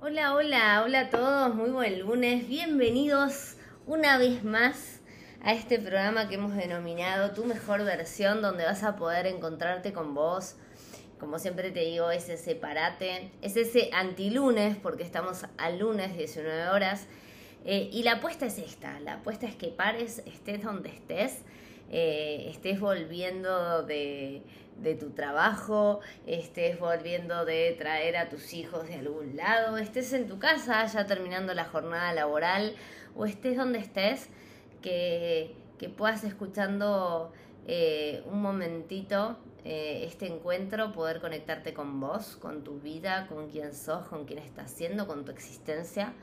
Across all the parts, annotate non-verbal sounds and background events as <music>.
Hola, hola, hola a todos, muy buen lunes, bienvenidos una vez más a este programa que hemos denominado Tu mejor versión, donde vas a poder encontrarte con vos. Como siempre te digo, es ese parate, es ese antilunes, porque estamos al lunes 19 horas. Eh, y la apuesta es esta, la apuesta es que pares, estés donde estés, eh, estés volviendo de, de tu trabajo, estés volviendo de traer a tus hijos de algún lado, estés en tu casa ya terminando la jornada laboral o estés donde estés, que, que puedas escuchando eh, un momentito eh, este encuentro, poder conectarte con vos, con tu vida, con quién sos, con quién estás siendo, con tu existencia.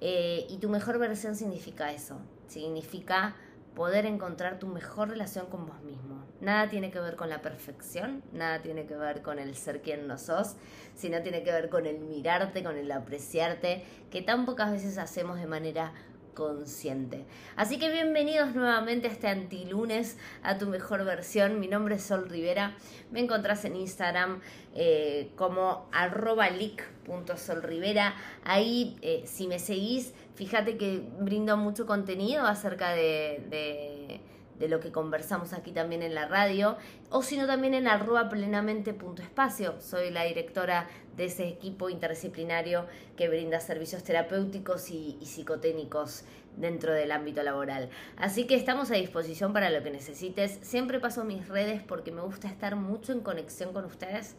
Eh, y tu mejor versión significa eso, significa poder encontrar tu mejor relación con vos mismo. Nada tiene que ver con la perfección, nada tiene que ver con el ser quien no sos, sino tiene que ver con el mirarte, con el apreciarte, que tan pocas veces hacemos de manera consciente. Así que bienvenidos nuevamente a este antilunes, a tu mejor versión. Mi nombre es Sol Rivera. Me encontrás en Instagram eh, como arroba leak.solrivera. Ahí, eh, si me seguís, fíjate que brindo mucho contenido acerca de lo que conversamos aquí también en la radio, o sino también en arroba plenamente.espacio. Soy la directora de ese equipo interdisciplinario que brinda servicios terapéuticos y, y psicotécnicos dentro del ámbito laboral. Así que estamos a disposición para lo que necesites. Siempre paso mis redes porque me gusta estar mucho en conexión con ustedes.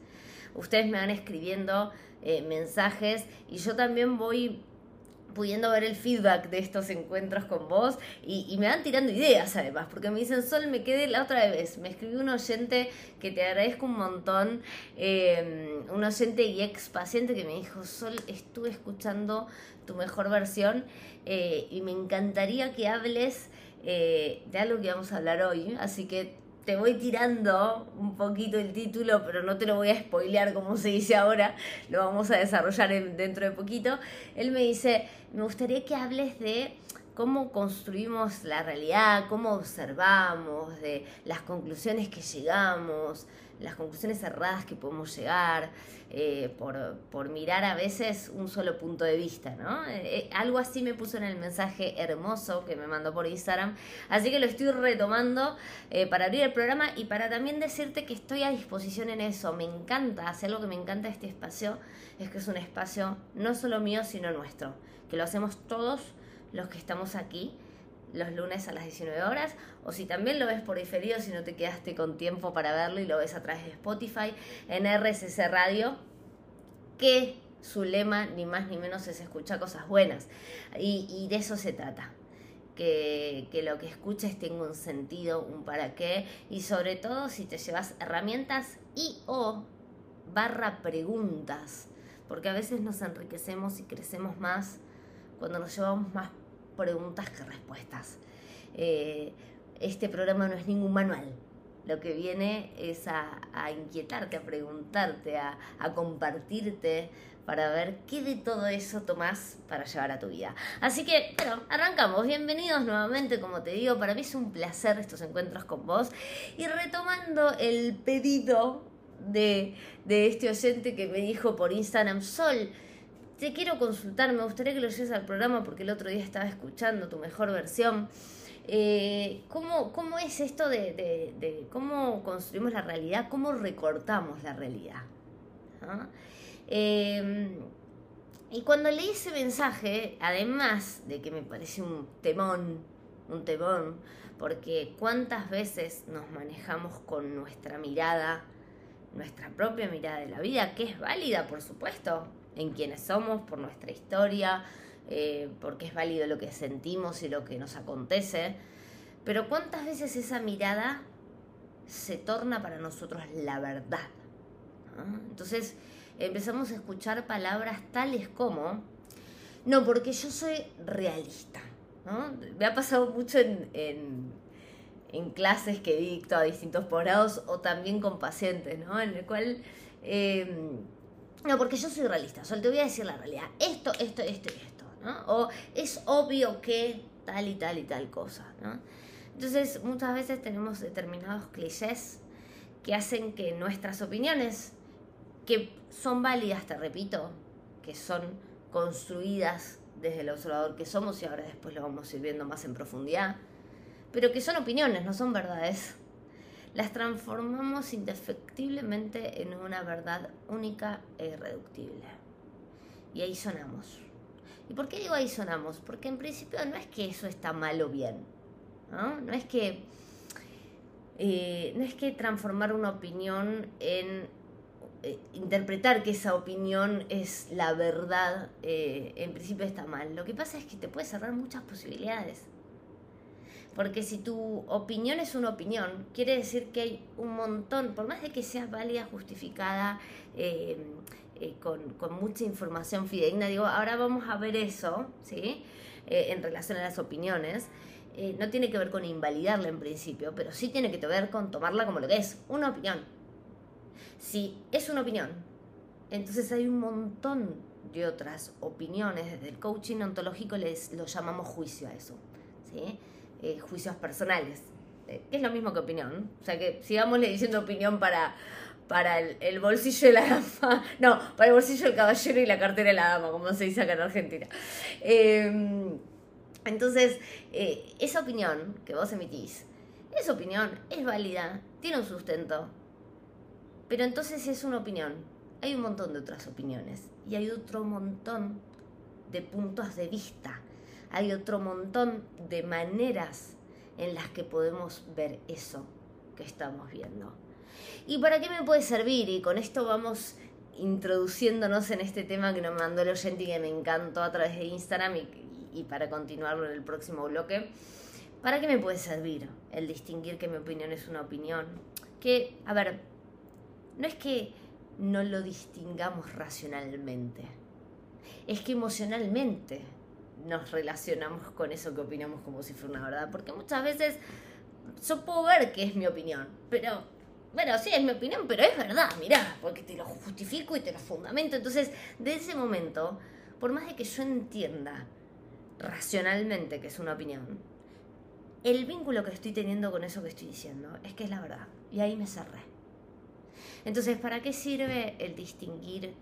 Ustedes me van escribiendo eh, mensajes y yo también voy pudiendo ver el feedback de estos encuentros con vos y, me van tirando ideas además, porque me dicen, Sol, me quedé la otra vez, me escribió un oyente que te agradezco un montón, eh, un oyente y ex paciente que me dijo, Sol, estuve escuchando tu mejor versión eh, y me encantaría que hables eh, de algo que vamos a hablar hoy, así que te voy tirando un poquito el título, pero no te lo voy a spoilear como se dice ahora, lo vamos a desarrollar dentro de poquito. Él me dice, me gustaría que hables de cómo construimos la realidad, cómo observamos, de las conclusiones que llegamos, las conclusiones erradas que podemos llegar, eh, por, mirar a veces un solo punto de vista, ¿no? Eh, eh, algo así me puso en el mensaje hermoso que me mandó por Instagram, así que lo estoy retomando para abrir el programa y para también decirte que estoy a disposición en eso, me encanta, hacer algo que me encanta de este espacio, es que es un espacio no solo mío, sino nuestro, que lo hacemos todos los que estamos aquí los lunes a las 19 horas, o si también lo ves por diferido, si no te quedaste con tiempo para verlo y lo ves a través de Spotify, en RSS Radio, que su lema ni más ni menos es escuchar cosas buenas. Y, de eso se trata. Que, que, lo que escuches tenga un sentido, un para qué, y sobre todo si te llevas herramientas y o barra preguntas, porque a veces nos enriquecemos y crecemos más cuando nos llevamos más preguntas que respuestas. Eh, este programa no es ningún manual. Lo que viene es a, inquietarte, a preguntarte, a, compartirte para ver qué de todo eso tomás para llevar a tu vida. Así que, bueno, arrancamos. Bienvenidos nuevamente, como te digo, para mí es un placer estos encuentros con vos. Y retomando el pedido de, de este oyente que me dijo por Instagram, Sol, te quiero consultar, me gustaría que lo lleves al programa porque el otro día estaba escuchando tu mejor versión. Eh, ¿cómo, ¿cómo, es esto de, cómo construimos la realidad? ¿Cómo recortamos la realidad? ¿Ah? Em, y cuando leí ese mensaje, además de que me parece un temón, un temón, porque cuántas veces nos manejamos con nuestra mirada, nuestra propia mirada de la vida, que es válida, por supuesto, en quienes somos, por nuestra historia, eh, porque es válido lo que sentimos y lo que nos acontece. Pero cuántas veces esa mirada se torna para nosotros la verdad. Entonces empezamos a escuchar palabras tales como, no, porque yo soy realista. Me ha pasado mucho en, clases que dicto a distintos posgrados o también con pacientes, ¿no? en el cual... Eh, no, porque yo soy realista, solo te voy a decir la realidad. Esto, esto, esto y esto, ¿no? O es obvio que tal y tal y tal cosa, ¿no? Entonces, muchas veces tenemos determinados clichés que hacen que nuestras opiniones, que son válidas, te repito, que son construidas desde el observador que somos y ahora después lo vamos a ir viendo más en profundidad, pero que son opiniones, no son verdades, las transformamos indefectiblemente en una verdad única e irreductible. Y ahí sonamos. ¿Y por qué digo ahí sonamos? Porque en principio no es que eso está mal o bien, ¿no? No es que, eh, no es que transformar una opinión en eh, interpretar que esa opinión es la verdad, eh, en principio está mal. Lo que pasa es que te puede cerrar muchas posibilidades. Porque si tu opinión es una opinión, quiere decir que hay un montón, por más de que sea válida, justificada, eh, con, con, mucha información fidedigna, digo, ahora vamos a ver eso, ¿sí? en relación a las opiniones. no tiene que ver con invalidarla en principio, pero sí tiene que ver con tomarla como lo que es, una opinión si es una opinión, entonces hay un montón de otras opiniones. Desde el coaching ontológico les lo llamamos juicio a eso, ¿sí? Eh, juicios personales, eh, es lo mismo que opinión. O sea que sigámosle diciendo opinión para, para el, bolsillo de la dama, no, para el bolsillo del caballero y la cartera de la dama, como se dice acá en Argentina. Em, entonces, eh, esa opinión que vos emitís, esa opinión es válida, tiene un sustento, pero entonces es una opinión. Hay un montón de otras opiniones y hay otro montón de puntos de vista. Hay otro montón de maneras en las que podemos ver eso que estamos viendo. ¿Y para qué me puede servir? Y con esto vamos introduciéndonos en este tema que nos mandó el oyente y que me encantó a través de Instagram y, para continuarlo en el próximo bloque. ¿Para qué me puede servir el distinguir que mi opinión es una opinión? Que, a ver, no es que no lo distingamos racionalmente, es que emocionalmente nos relacionamos con eso que opinamos como si fuera una verdad, porque muchas veces yo puedo ver que es mi opinión, pero bueno, sí, es mi opinión, pero es verdad, mirá, porque te lo justifico y te lo fundamento. Entonces, de ese momento, por más de que yo entienda racionalmente que es una opinión, el vínculo que estoy teniendo con eso que estoy diciendo es que es la verdad. Y ahí me cerré. Entonces, ¿para qué sirve el distinguir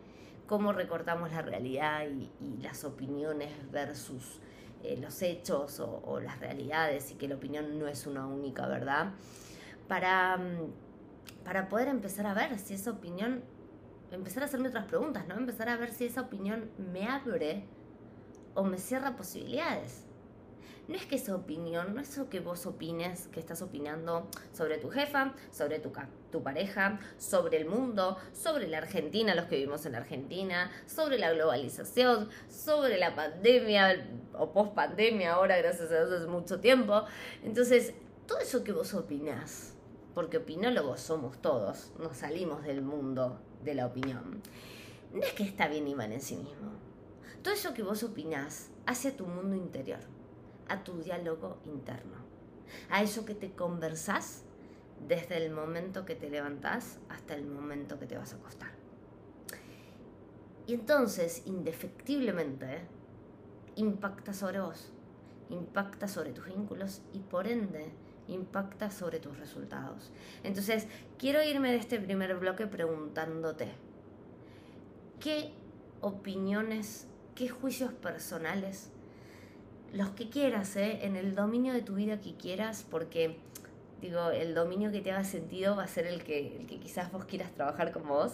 cómo recortamos la realidad y, las opiniones versus eh, los hechos o, las realidades y que la opinión no es una única verdad? Para, mm, para poder empezar a ver si esa opinión, empezar a hacerme otras preguntas, ¿no? Empezar a ver si esa opinión me abre o me cierra posibilidades no es que esa opinión, no es eso que vos opines, que estás opinando sobre tu jefa, sobre tu, tu pareja, sobre el mundo, sobre la Argentina, los que vivimos en la Argentina, sobre la globalización, sobre la pandemia o post pandemia, ahora gracias a Dios hace mucho tiempo. Entonces, todo eso que vos opinás, porque opinólogos somos todos, nos salimos del mundo de la opinión, no es que está bien y mal en sí mismo. Todo eso que vos opinás hacia tu mundo interior a tu diálogo interno, a eso que te conversás desde el momento que te levantás hasta el momento que te vas a acostar. Y entonces, indefectiblemente, impacta sobre vos, impacta sobre tus vínculos y por ende impacta sobre tus resultados. Entonces, quiero irme de este primer bloque preguntándote, ¿qué opiniones, qué juicios personales los que quieras, ¿eh? en el dominio de tu vida que quieras, porque digo, el dominio que te haga sentido va a ser el que, el que quizás vos quieras trabajar con vos.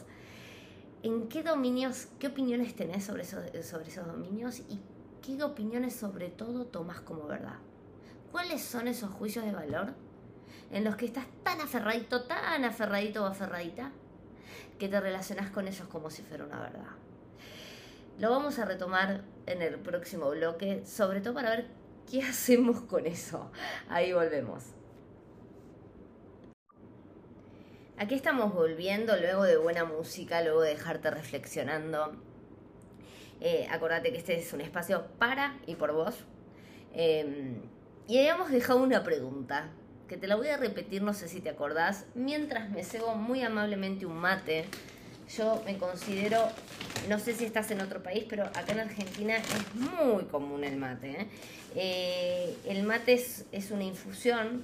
¿En qué dominios, qué opiniones tenés sobre, sobre esos dominios y qué opiniones sobre todo tomas como verdad? ¿Cuáles son esos juicios de valor en los que estás tan aferradito, tan aferradito o aferradita, que te relacionas con ellos como si fuera una verdad? Lo vamos a retomar en el próximo bloque, sobre todo para ver qué <laughs> hacemos con eso. Ahí volvemos. Aquí estamos volviendo luego de buena música, luego de dejarte reflexionando. Eh, acordate que este es un espacio para y por vos. Em, y habíamos dejado una pregunta, que te la voy a repetir, no sé si te acordás, mientras me cebo muy amablemente un mate yo me considero, no sé si estás en otro país, pero acá en Argentina es muy común el mate. ¿eh? Eh, el mate es, una infusión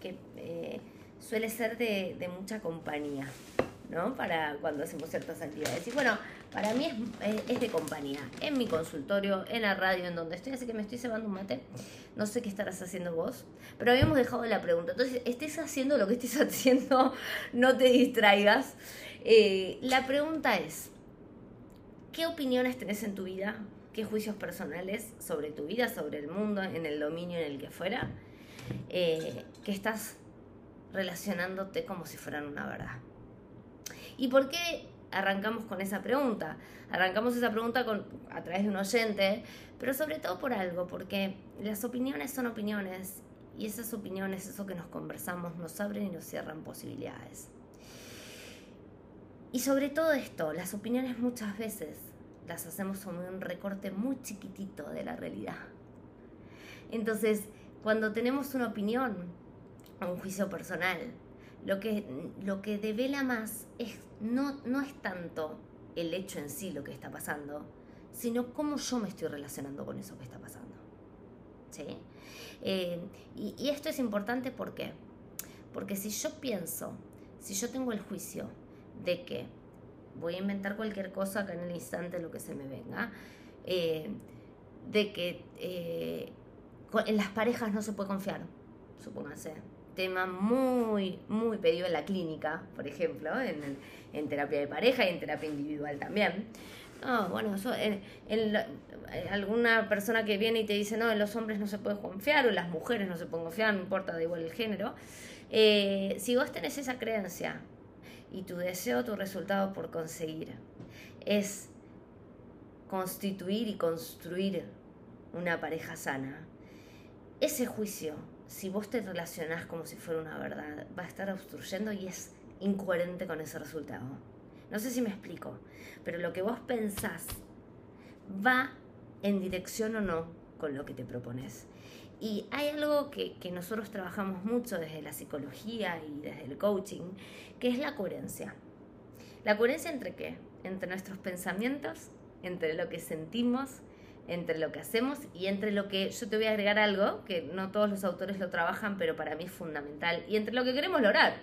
que eh, suele ser de, mucha compañía. ¿no? Para cuando hacemos ciertas actividades. Y bueno, para mí es, es, de compañía, en mi consultorio, en la radio, en donde estoy, así que me estoy cebando un mate. No sé qué estarás haciendo vos, pero habíamos dejado la pregunta. Entonces, estés haciendo lo que estés <laughs> haciendo, no te distraigas. Eh, la pregunta es, ¿qué opiniones tenés en tu vida? ¿Qué juicios personales sobre tu vida, sobre el mundo, en el dominio en el que fuera? Eh, que estás relacionándote como si fueran una verdad. ¿Y por qué arrancamos con esa pregunta? Arrancamos esa pregunta con, a través de un oyente, pero sobre todo por algo, porque las opiniones son opiniones y esas opiniones, eso que nos conversamos, nos abren y nos cierran posibilidades. Y sobre todo esto, las opiniones muchas veces las hacemos como un recorte muy chiquitito de la realidad. Entonces, cuando tenemos una opinión, un juicio personal, lo que, lo que devela más es, no, no es tanto el hecho en sí lo que está pasando, sino cómo yo me estoy relacionando con eso que está pasando. ¿Sí? Eh, y, y esto es importante porque, porque si yo pienso, si yo tengo el juicio de que voy a inventar cualquier cosa acá en el instante, lo que se me venga, eh, de que eh, en las parejas no se puede confiar, supóngase. Tema muy, muy pedido en la clínica, por ejemplo, en, terapia de pareja y en terapia individual también. No, bueno, en, alguna persona que viene y te dice, no, en los hombres no se puede confiar, o en las mujeres no se pueden confiar, no importa, da igual el género. Eh, si vos tenés esa creencia y tu deseo, tu resultado por conseguir es constituir y construir una pareja sana, ese juicio, si vos te relacionás como si fuera una verdad, va a estar obstruyendo y es incoherente con ese resultado. No sé si me explico, pero lo que vos pensás va en dirección o no con lo que te propones. Y hay algo que, que, nosotros trabajamos mucho desde la psicología y desde el coaching, que es la coherencia. ¿La coherencia entre qué? Entre nuestros pensamientos, entre lo que sentimos, entre lo que hacemos y entre lo que yo te voy a agregar algo, que no todos los autores lo trabajan, pero para mí es fundamental, y entre lo que queremos lograr.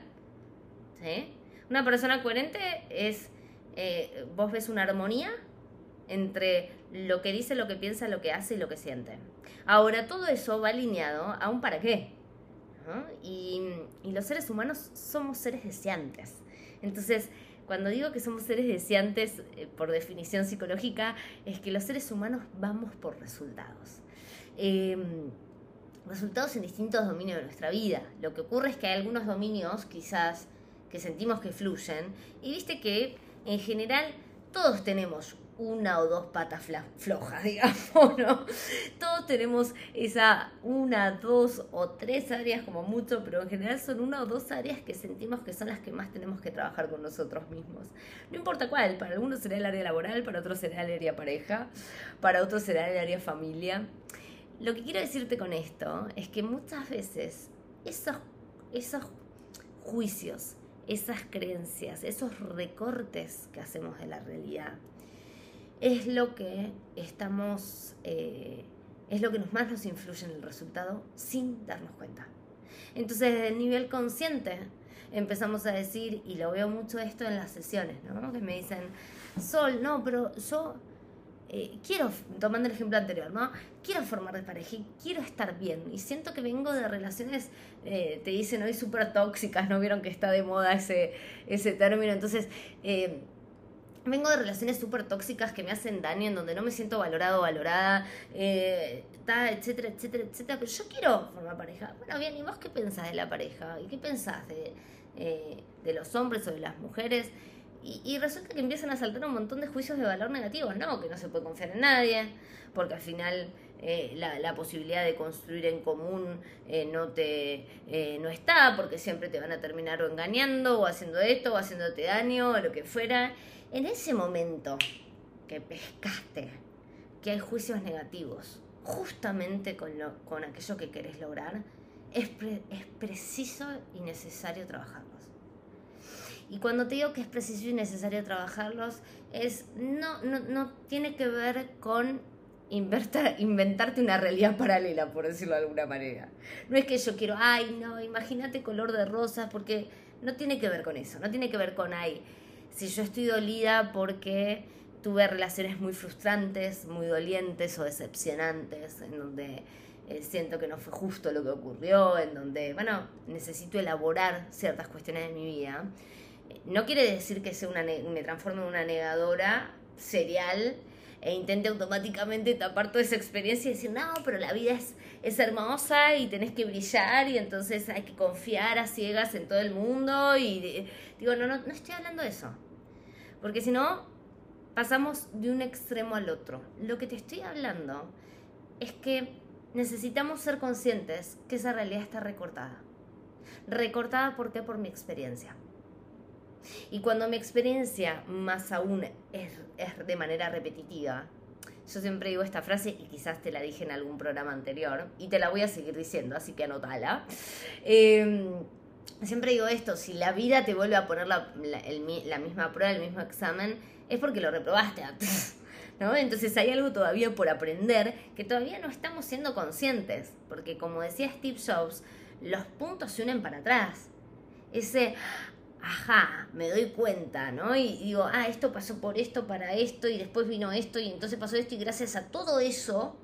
¿Sí? Una persona coherente es, eh, vos ves una armonía entre lo que dice, lo que piensa, lo que hace y lo que siente. Ahora, todo eso va alineado a un para qué. Y, los seres humanos somos seres deseantes. Entonces, cuando digo que somos seres deseantes, eh, por definición psicológica, es que los seres humanos vamos por resultados. Em, resultados en distintos dominios de nuestra vida. Lo que ocurre es que hay algunos dominios quizás que sentimos que fluyen y viste que en general todos tenemos una o dos patas flojas, <laughs> digamos, ¿no? Todos tenemos esa una, dos o tres áreas como mucho, pero en general son una o dos áreas que sentimos que son las que más tenemos que trabajar con nosotros mismos. No importa cuál, para algunos será el área laboral, para otros será el área pareja, para otros será el área familia. Lo que quiero decirte con esto es que muchas veces esos, esos juicios, esas creencias, esos recortes que hacemos de la realidad, es lo que estamos, eh, es lo que más nos influye en el resultado sin darnos cuenta. Entonces, desde el nivel consciente, empezamos a decir, y lo veo mucho esto en las sesiones, ¿no? Que me dicen, Sol, no, pero yo eh, quiero, tomando el ejemplo anterior, ¿no? Quiero formar de pareja y quiero estar bien. Y siento que vengo de relaciones, eh, te dicen hoy súper tóxicas, ¿no? Vieron que está de moda ese, ese término. Entonces, vengo de relaciones súper tóxicas que me hacen daño, en donde no me siento valorado valorada, eh, etcétera, etcétera, etcétera. Pero yo quiero formar pareja. Bueno, bien, ¿y vos qué pensás de la pareja? ¿Y qué pensás de, eh, de los hombres o de las mujeres? Y, resulta que empiezan a saltar un montón de juicios de valor negativos, ¿no? Que no se puede confiar en nadie, porque al final eh, la, la, posibilidad de construir en común eh, no te eh, no está, porque siempre te van a terminar engañando, o haciendo esto, o haciéndote daño, o lo que fuera. En ese momento que pescaste que hay juicios negativos, justamente con, lo, con aquello que querés lograr, es, es preciso y necesario trabajarlos. Y cuando te digo que es preciso y necesario trabajarlos, es no, no, no tiene que ver con inventarte una realidad paralela, por decirlo de alguna manera. No es que yo quiero, ay, no, imagínate color de rosa, porque no tiene que ver con eso, no tiene que ver con, ay, si yo estoy dolida porque tuve relaciones muy frustrantes, muy dolientes o decepcionantes, en donde eh, siento que no fue justo lo que ocurrió, en donde, bueno, necesito elaborar ciertas cuestiones de mi vida. No quiere decir que sea una me transforme en una negadora serial e intente automáticamente tapar toda esa experiencia y decir, no, pero la vida es, es hermosa y tenés que brillar y entonces hay que confiar a ciegas en todo el mundo y digo, no, no, no estoy hablando de eso. Porque si no, pasamos de un extremo al otro. Lo que te estoy hablando es que necesitamos ser conscientes que esa realidad está recortada. Recortada, ¿por qué? Por mi experiencia. Y cuando mi experiencia más aún es, de manera repetitiva, yo siempre digo esta frase y quizás te la dije en algún programa anterior y te la voy a seguir diciendo, así que anótala. Em, siempre digo esto, si la vida te vuelve a poner la, la, misma prueba, el mismo examen, es porque lo reprobaste. <laughs> ¿No? Entonces hay algo todavía por aprender que todavía no estamos siendo conscientes, porque como decía Steve Jobs, los puntos se unen para atrás. Ese, ajá, me doy cuenta, ¿no? Y digo, ah, esto pasó por esto, para esto, y después vino esto, y entonces pasó esto, y gracias a todo eso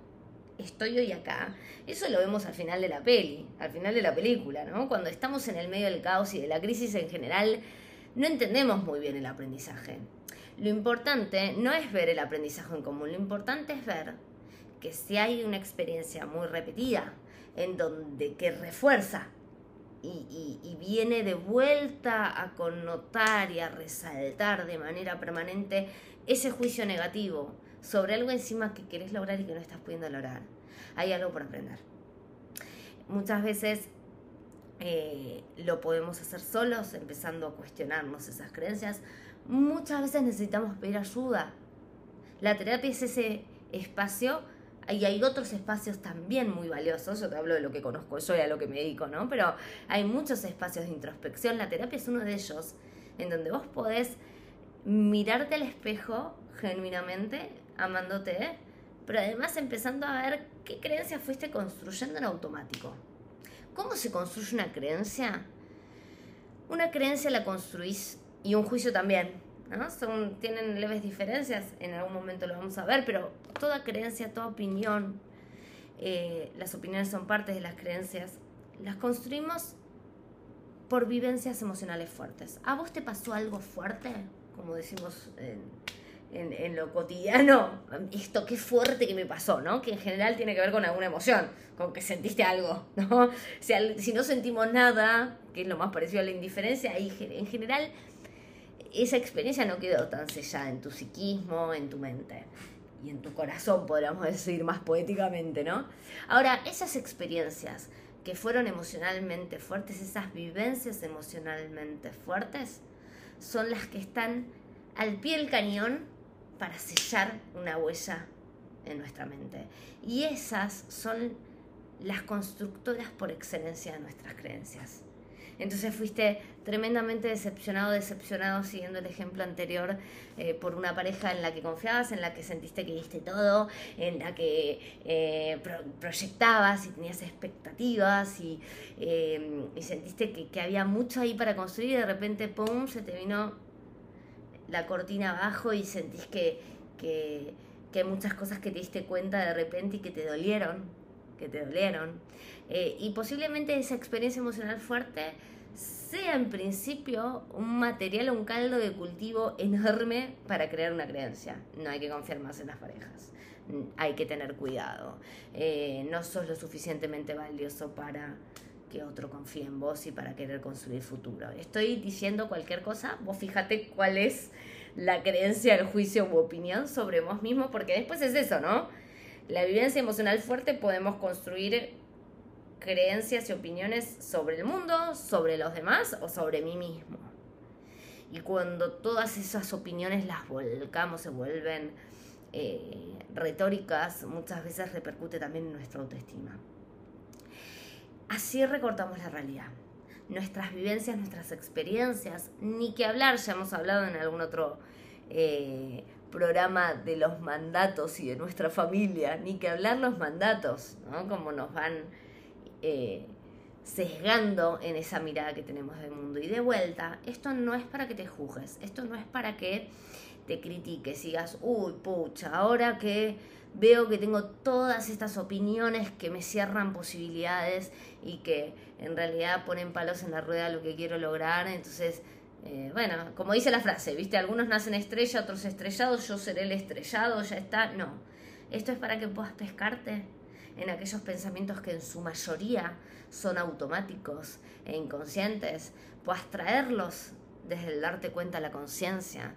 estoy hoy acá. Eso lo vemos al final de la peli, al final de la película, ¿no? Cuando estamos en el medio del caos y de la crisis en general, no entendemos muy bien el aprendizaje. Lo importante no es ver el aprendizaje en común, lo importante es ver que si hay una experiencia muy repetida, en donde que refuerza y, viene de vuelta a connotar y a resaltar de manera permanente ese juicio negativo sobre algo encima que querés lograr y que no estás pudiendo lograr. Hay algo por aprender. Muchas veces eh, lo podemos hacer solos, empezando a cuestionarnos esas creencias. Muchas veces necesitamos pedir ayuda. La terapia es ese espacio y hay otros espacios también muy valiosos, yo te hablo de lo que conozco yo y a lo que me dedico, ¿no? Pero hay muchos espacios de introspección, la terapia es uno de ellos, en donde vos podés mirarte al espejo genuinamente, amándote, pero además empezando a ver qué creencias fuiste construyendo en automático. ¿Cómo se construye una creencia? Una creencia la construís y un juicio también. Son, tienen leves diferencias, en algún momento lo vamos a ver, pero toda creencia, toda opinión, eh, las opiniones son partes de las creencias, las construimos por vivencias emocionales fuertes. ¿A vos te pasó algo fuerte? Como decimos en, lo cotidiano, esto qué fuerte que me pasó, ¿no? Que en general tiene que ver con alguna emoción, con que sentiste algo, <laughs> ¿no? Si, no sentimos nada, que es lo más parecido a la indiferencia, ahí en general esa experiencia no quedó tan sellada en tu psiquismo, en tu mente y en tu corazón, podríamos decir más poéticamente, ¿no? Ahora, esas experiencias que fueron emocionalmente fuertes, esas vivencias emocionalmente fuertes, son las que están al pie del cañón para sellar una huella en nuestra mente. Y esas son las constructoras por excelencia de nuestras creencias. Entonces fuiste tremendamente decepcionado, decepcionado, siguiendo el ejemplo anterior, eh, por una pareja en la que confiabas, en la que sentiste que diste todo, en la que eh, proyectabas y tenías expectativas y, eh, sentiste que, había mucho ahí para construir y de repente, ¡pum!, se te vino la cortina abajo y sentís que, que, que hay muchas cosas que te diste cuenta de repente y que te dolieron, que te dolieron. Eh, y posiblemente esa experiencia emocional fuerte sea en principio un material o un caldo de cultivo enorme para crear una creencia. No hay que confiar más en las parejas. Hay que tener cuidado. Eh, no sos lo suficientemente valioso para que otro confíe en vos y para querer construir futuro. Estoy diciendo cualquier cosa, vos fíjate cuál es la creencia, el juicio u opinión sobre vos mismo, porque después es eso, ¿no? La vivencia emocional fuerte podemos construir creencias y opiniones sobre el mundo, sobre los demás o sobre mí mismo. Y cuando todas esas opiniones las volcamos, se vuelven eh, retóricas, muchas veces repercute también en nuestra autoestima. Así recortamos la realidad. Nuestras vivencias, nuestras experiencias, ni que hablar, ya hemos hablado en algún otro eh, programa de los mandatos y de nuestra familia, ni que hablar los mandatos, ¿no? Como nos van eh, sesgando en esa mirada que tenemos del mundo. Y de vuelta, esto no es para que te juzgues, esto no es para que te critiques y digas, uy, pucha, ahora que veo que tengo todas estas opiniones que me cierran posibilidades y que en realidad ponen palos en la rueda lo que quiero lograr, entonces... Eh, bueno, como dice la frase, ¿viste? Algunos nacen estrella, otros estrellados, yo seré el estrellado, ya está. No, esto es para que puedas pescarte en aquellos pensamientos que en su mayoría son automáticos e inconscientes, puedas traerlos desde el darte cuenta la conciencia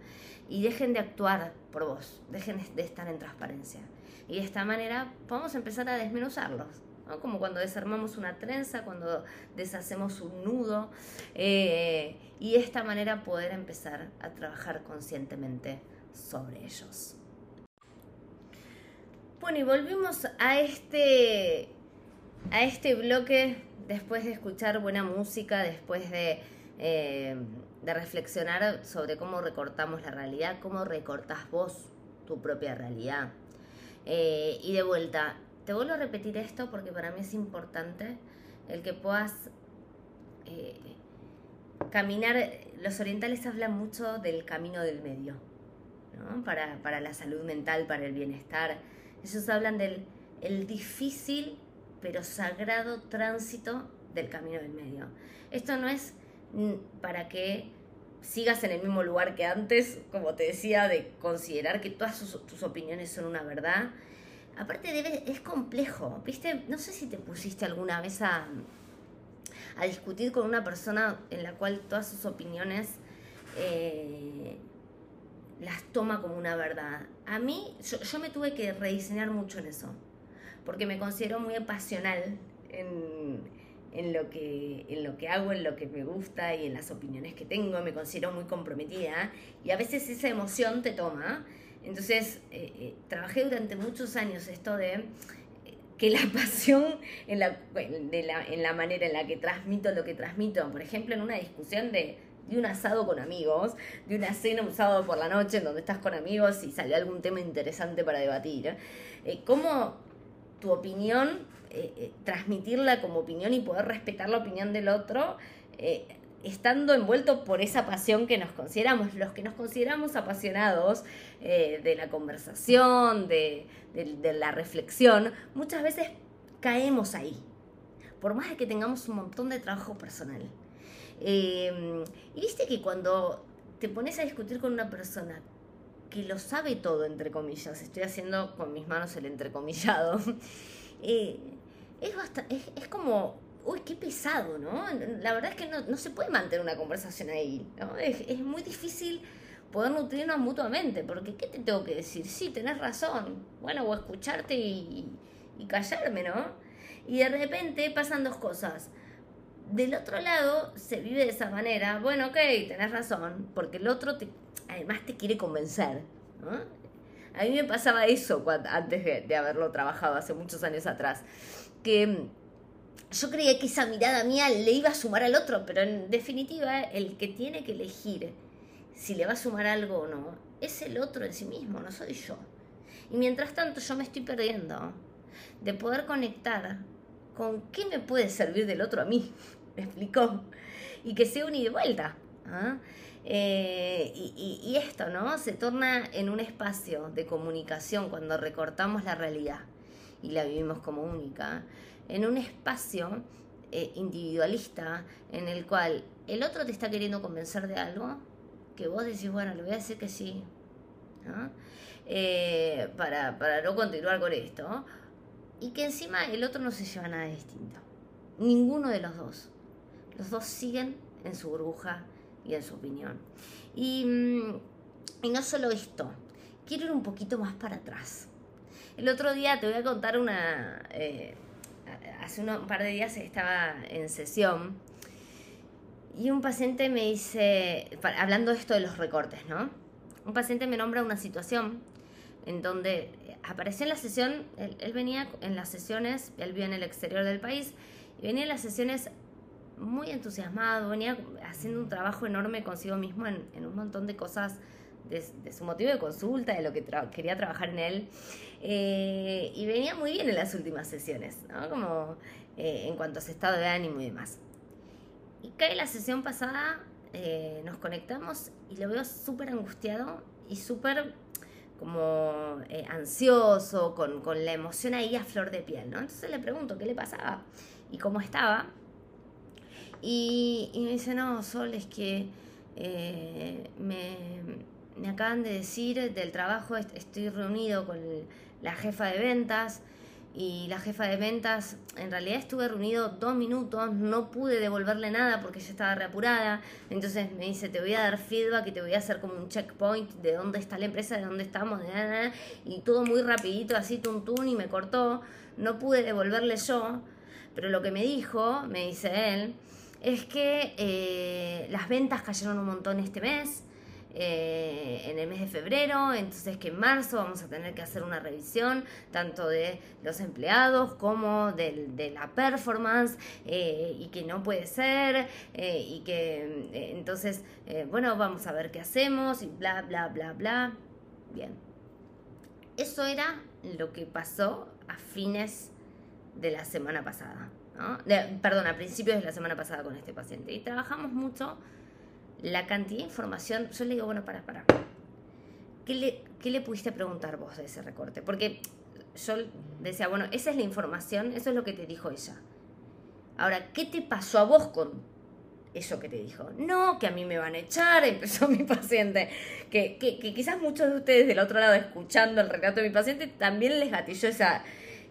y dejen de actuar por vos, dejen de estar en transparencia. Y de esta manera podemos empezar a desmenuzarlos. como cuando desarmamos una trenza, cuando deshacemos un nudo, eh, y de esta manera poder empezar a trabajar conscientemente sobre ellos. Bueno, y volvimos a este, a este bloque después de escuchar buena música, después de, eh, de reflexionar sobre cómo recortamos la realidad, cómo recortas vos tu propia realidad. Eh, y de vuelta, te vuelvo a repetir esto porque para mí es importante el que puedas eh, caminar. Los orientales hablan mucho del camino del medio, ¿no? para, para, la salud mental, para el bienestar. Ellos hablan del el difícil pero sagrado tránsito del camino del medio. Esto no es para que sigas en el mismo lugar que antes, como te decía, de considerar que todas tus opiniones son una verdad. Aparte es complejo, ¿viste? No sé si te pusiste alguna vez a, a discutir con una persona en la cual todas sus opiniones eh, las toma como una verdad. A mí, yo, yo me tuve que rediseñar mucho en eso, porque me considero muy pasional en, en lo, que, en lo que hago, en lo que me gusta y en las opiniones que tengo, me considero muy comprometida y a veces esa emoción te toma. Entonces, eh, eh, trabajé durante muchos años esto de eh, que la <laughs> pasión en la, de la, en la manera en la que transmito lo que transmito, por ejemplo, en una discusión de, de un asado con amigos, de una cena un sábado por la noche en donde estás con amigos y sale algún tema interesante para debatir, cómo tu opinión eh, eh, transmitirla como opinión y poder respetar la opinión del otro, eh, estando envuelto por esa pasión que nos consideramos, los que nos consideramos apasionados de la conversación, de, la reflexión, muchas veces caemos ahí, por más de que tengamos un montón de trabajo personal. y viste que cuando te pones a discutir con una persona que lo sabe todo, entre comillas, estoy haciendo con mis manos el entrecomillado, <laughs> es, es, como, uy, qué pesado, ¿no? La verdad es que no, se puede mantener una conversación ahí, ¿no? Es, muy difícil poder nutrirnos mutuamente, porque ¿qué te tengo que decir? Sí, tenés razón, bueno, o escucharte y, callarme, ¿no? Y de repente pasan dos cosas. Del otro lado se vive de esa manera, bueno, ok, tenés razón, porque el otro te, además te quiere convencer, ¿no? A mí me pasaba eso antes de, haberlo trabajado hace muchos años atrás, que mm, yo creía que esa mirada mía le iba a sumar al otro, pero en definitiva el que tiene que elegir si le va a sumar algo o no es el otro en sí mismo, no soy yo. Y mientras tanto yo me estoy perdiendo de poder conectar con qué me puede servir del otro a mí, <laughs> ¿me explicó? Y que sea un y de vuelta. ¿ah? Eh, y, esto, ¿no? Se torna en un espacio de comunicación cuando recortamos la realidad y la vivimos como única, en un espacio eh, individualista en el cual el otro te está queriendo convencer de algo, que vos decís, bueno, le voy a decir que sí, eh, para, para no continuar con esto, y que encima el otro no se lleva nada distinto. Ninguno de los dos. Los dos siguen en su burbuja y en su opinión. Mm, y, no solo esto, quiero ir un poquito más para atrás. El otro día te voy a contar una... Eh, hace un par de días estaba en sesión y un paciente me dice, hablando de esto de los recortes, ¿no? Un paciente me nombra una situación en donde apareció en la sesión, él, él, venía en las sesiones, él vive en el exterior del país, y venía en las sesiones muy entusiasmado, venía haciendo un trabajo enorme consigo mismo en, un montón de cosas de, su motivo de consulta, de lo que quería trabajar en él. Eh, y venía muy bien en las últimas sesiones, ¿no? Como eh, en cuanto a su estado de ánimo y demás. Y cae la sesión pasada, eh, nos conectamos y lo veo súper angustiado y súper como ansioso, con, con, la emoción ahí a flor de piel, ¿no? Entonces le pregunto qué le pasaba y cómo estaba. Y, y me dice, no, Sol, es que me, me acaban de decir del trabajo, estoy reunido con la jefa de ventas y la jefa de ventas, en realidad estuve reunido dos minutos, no pude devolverle nada porque ella estaba reapurada, entonces me dice, te voy a dar feedback y te voy a hacer como un checkpoint de dónde está la empresa, de dónde estamos, de nada, y todo muy rapidito, así tuntún y me cortó, no pude devolverle yo, pero lo que me dijo, me dice él, es que eh, las ventas cayeron un montón este mes, eh, en el mes de febrero, entonces que en marzo vamos a tener que hacer una revisión tanto de los empleados como de, la performance eh, y que no puede ser y que entonces, bueno, vamos a ver qué hacemos y bla, bla, bla, bla. Bien. Eso era lo que pasó a fines de la semana pasada. ¿No? perdón, a principios de la semana pasada con este paciente. Y trabajamos mucho la cantidad de información, yo le digo, bueno, para, para. ¿Qué le, ¿Qué le pudiste preguntar vos de ese recorte? Porque yo decía, bueno, esa es la información, eso es lo que te dijo ella. Ahora, ¿qué te pasó a vos con eso que te dijo? No, que a mí me van a echar, <laughs> empezó mi paciente. Que, que, que quizás muchos de ustedes del otro lado escuchando el relato de mi paciente también les gatilló esa,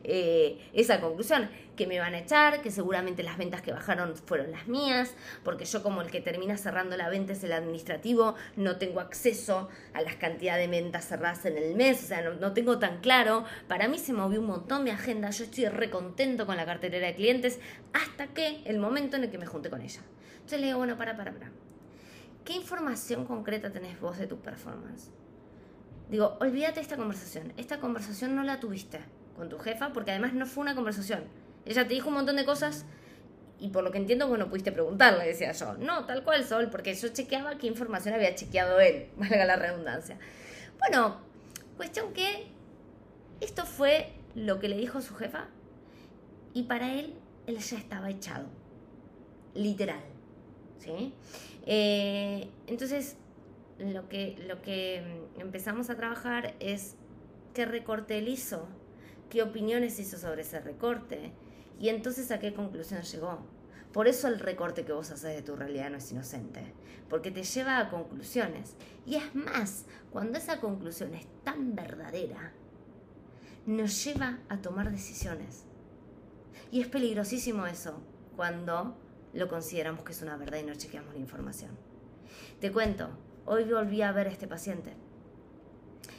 eh, esa conclusión, que me van a echar, que seguramente las ventas que bajaron fueron las mías, porque yo como el que termina cerrando la venta es el administrativo, no tengo acceso a las cantidades de ventas cerradas en el mes, o sea, no, tengo tan claro, para mí se movió un montón mi agenda, yo estoy recontento con la carterera de clientes, hasta que el momento en el que me junté con ella. Entonces le digo, bueno, para, para, para. ¿Qué información concreta tenés vos de tu performance? Digo, olvídate esta conversación. Esta conversación no la tuviste con tu jefa, porque además no fue una conversación. Ella te dijo un montón de cosas y por lo que entiendo, bueno, pudiste preguntarle, decía yo. No, tal cual, Sol, porque yo chequeaba qué información había chequeado él, <laughs> valga la redundancia. Bueno, cuestión que esto fue lo que le dijo su jefa y para él, él ya estaba echado. Literal. ¿Sí? Eh, entonces, lo que, lo que empezamos a trabajar es qué recorte él hizo qué opiniones hizo sobre ese recorte y entonces a qué conclusión llegó. Por eso el recorte que vos haces de tu realidad no es inocente, porque te lleva a conclusiones. Y es más, cuando esa conclusión es tan verdadera, nos lleva a tomar decisiones. Y es peligrosísimo eso cuando lo consideramos que es una verdad y no chequeamos la información. Te cuento, hoy volví a ver a este paciente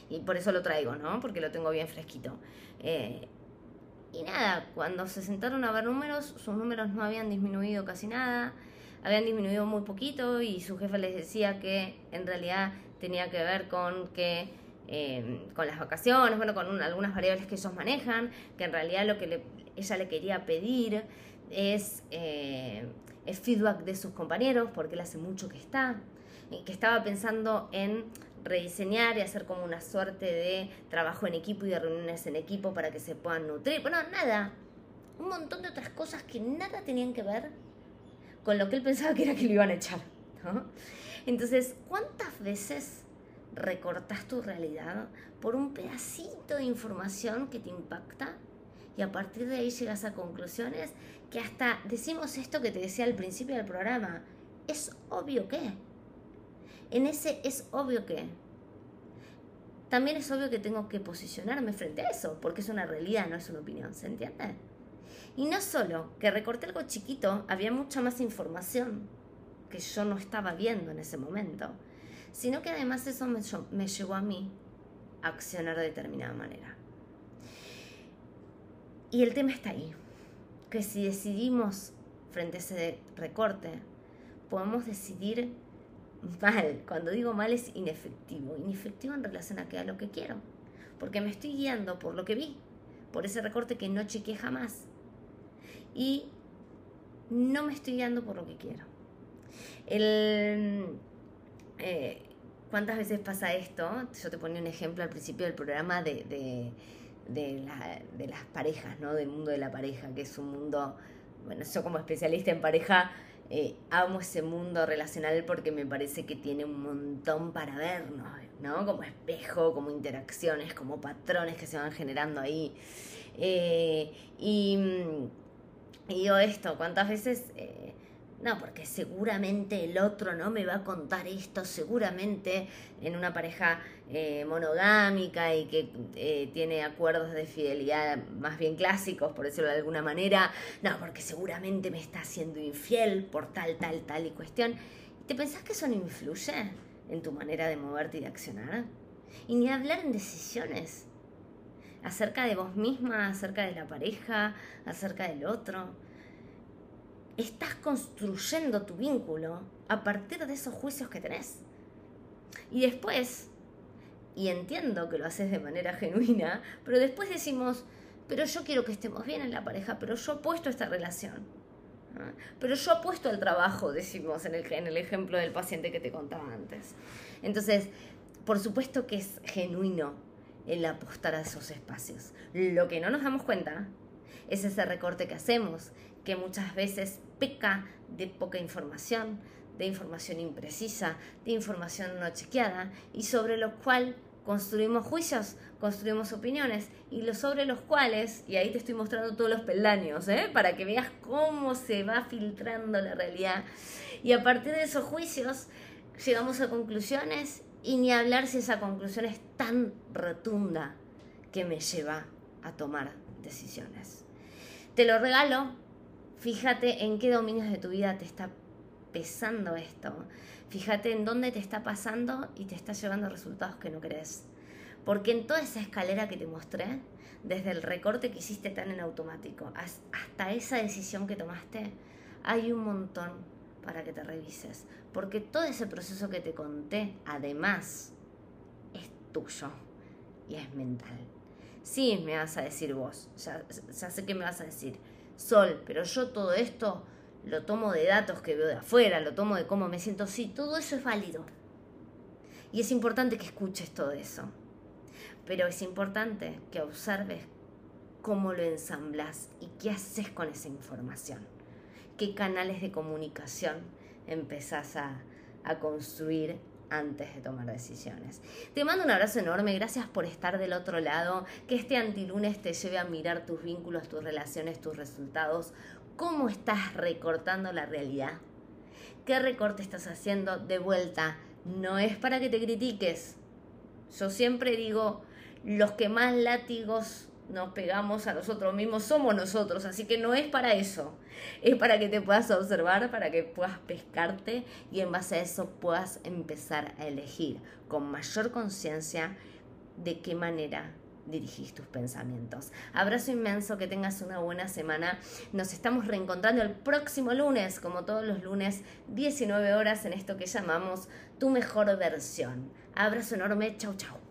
y por eso lo traigo, ¿no? Porque lo tengo bien fresquito. Eh, y nada, cuando se sentaron a ver números, sus números no habían disminuido casi nada, habían disminuido muy poquito y su jefe les decía que en realidad tenía que ver con que eh, con las vacaciones, bueno, con algunas variables que ellos manejan, que en realidad lo que ella le quería pedir es eh, el feedback de sus compañeros, porque él hace mucho que está, que estaba pensando en rediseñar y hacer como una suerte de trabajo en equipo y de reuniones en equipo para que se puedan nutrir. Bueno, nada, un montón de otras cosas que nada tenían que ver con lo que él pensaba que era que lo iban a echar. Entonces, ¿cuántas veces recortas tu realidad por un pedacito de información que te impacta? Y a partir de ahí llegas a conclusiones que hasta decimos esto que te decía al principio del programa. Es obvio que en ese es obvio que. También es obvio que tengo que posicionarme frente a eso, porque es una realidad, no es una opinión, ¿se entiende? Y no solo que recorté algo chiquito, había mucha más información que yo no estaba viendo en ese momento, sino que además eso me, me llevó a mí a accionar de determinada manera. Y el tema está ahí, que si decidimos frente a ese recorte, podemos decidir mal. Cuando digo mal es inefectivo. Inefectivo en relación a, que a lo que quiero. Porque me estoy guiando por lo que vi. Por ese recorte que no chequeé jamás. Y no me estoy guiando por lo que quiero. El, eh, ¿Cuántas veces pasa esto? Yo te ponía un ejemplo al principio del programa de, de, las parejas, ¿no? Del mundo de la pareja, que es un mundo, bueno, yo como especialista en pareja eh, amo ese mundo relacional porque me parece que tiene un montón para vernos, ¿no? Como espejo, como interacciones, como patrones que se van generando ahí. Eh, y, y, digo esto, ¿cuántas veces... Eh, no, porque seguramente el otro no me va a contar esto, seguramente en una pareja eh, monogámica y que eh, tiene acuerdos de fidelidad más bien clásicos, por decirlo de alguna manera, no, porque seguramente me está haciendo infiel por tal, tal, tal y cuestión. ¿Te pensás que eso no influye en tu manera de moverte y de accionar? Y ni hablar en decisiones acerca de vos misma, acerca de la pareja, acerca del otro estás construyendo tu vínculo a partir de esos juicios que tenés. Y después, y entiendo que lo haces de manera genuina, pero después decimos, pero yo quiero que estemos bien en la pareja, pero yo apuesto a esta relación. Pero yo apuesto al trabajo, decimos en el, en el ejemplo del paciente que te contaba antes. Entonces, por supuesto que es genuino el apostar a esos espacios. Lo que no nos damos cuenta es ese recorte que hacemos, que muchas veces peca de poca información, de información imprecisa, de información no chequeada y sobre lo cual construimos juicios, construimos opiniones y lo sobre los cuales, y ahí te estoy mostrando todos los peldaños, ¿eh? para que veas cómo se va filtrando la realidad. Y a partir de esos juicios llegamos a conclusiones y ni hablar si esa conclusión es tan rotunda que me lleva a tomar decisiones. Te lo regalo Fíjate en qué dominios de tu vida te está pesando esto. Fíjate en dónde te está pasando y te está llevando resultados que no crees. Porque en toda esa escalera que te mostré, desde el recorte que hiciste tan en automático hasta esa decisión que tomaste, hay un montón para que te revises. Porque todo ese proceso que te conté, además, es tuyo y es mental. Sí, me vas a decir vos, ya, ya sé que me vas a decir Sol, pero yo todo esto lo tomo de datos que veo de afuera, lo tomo de cómo me siento. Sí, todo eso es válido. Y es importante que escuches todo eso. Pero es importante que observes cómo lo ensamblas y qué haces con esa información. Qué canales de comunicación empezás a, a construir antes de tomar decisiones. Te mando un abrazo enorme, gracias por estar del otro lado, que este antilunes te lleve a mirar tus vínculos, tus relaciones, tus resultados, cómo estás recortando la realidad, qué recorte estás haciendo de vuelta, no es para que te critiques. Yo siempre digo, los que más látigos nos pegamos a nosotros mismos somos nosotros, así que no es para eso, es para que te puedas observar, para que puedas pescarte y en base a eso puedas empezar a elegir con mayor conciencia de qué manera dirigís tus pensamientos. Abrazo inmenso, que tengas una buena semana. Nos estamos reencontrando el próximo lunes, como todos los lunes, 19 horas en esto que llamamos tu mejor versión. Abrazo enorme, chau chau.